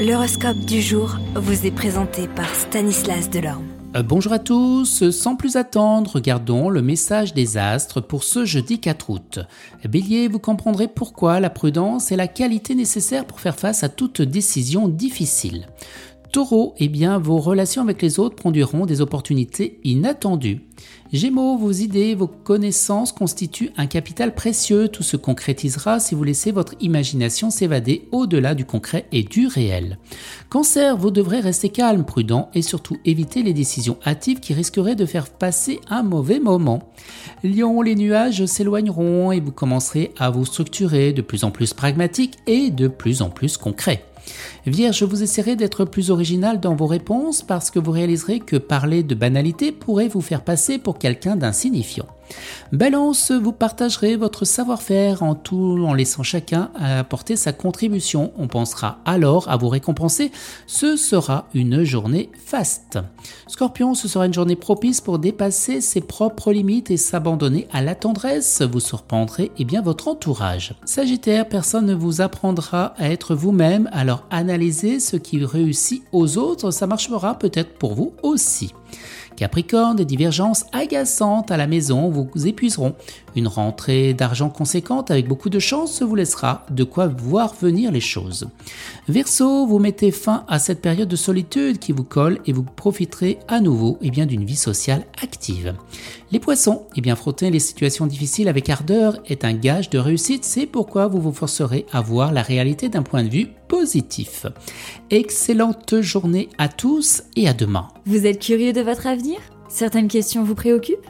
L'horoscope du jour vous est présenté par Stanislas Delorme. Euh, bonjour à tous, sans plus attendre, regardons le message des astres pour ce jeudi 4 août. Bélier, vous comprendrez pourquoi la prudence est la qualité nécessaire pour faire face à toute décision difficile. Taureau, eh bien, vos relations avec les autres produiront des opportunités inattendues. Gémeaux, vos idées, vos connaissances constituent un capital précieux. Tout se concrétisera si vous laissez votre imagination s'évader au-delà du concret et du réel. Cancer, vous devrez rester calme, prudent et surtout éviter les décisions hâtives qui risqueraient de faire passer un mauvais moment. Lion, les nuages s'éloigneront et vous commencerez à vous structurer de plus en plus pragmatique et de plus en plus concret. Vierge, vous essaierez d'être plus original dans vos réponses parce que vous réaliserez que parler de banalité pourrait vous faire passer pour quelqu'un d'insignifiant. Balance, vous partagerez votre savoir-faire en tout en laissant chacun apporter sa contribution. On pensera alors à vous récompenser. Ce sera une journée faste. Scorpion, ce sera une journée propice pour dépasser ses propres limites et s'abandonner à la tendresse. Vous surprendrez eh bien votre entourage. Sagittaire, personne ne vous apprendra à être vous-même, alors analysez ce qui réussit aux autres, ça marchera peut-être pour vous aussi. Capricorne, des divergences agaçantes à la maison vous épuiseront. Une rentrée d'argent conséquente avec beaucoup de chance vous laissera de quoi voir venir les choses. Verseau, vous mettez fin à cette période de solitude qui vous colle et vous profiterez à nouveau eh d'une vie sociale active. Les poissons, eh bien, frotter les situations difficiles avec ardeur est un gage de réussite, c'est pourquoi vous vous forcerez à voir la réalité d'un point de vue positif. Excellente journée à tous et à demain. Vous êtes curieux de votre avenir? Certaines questions vous préoccupent?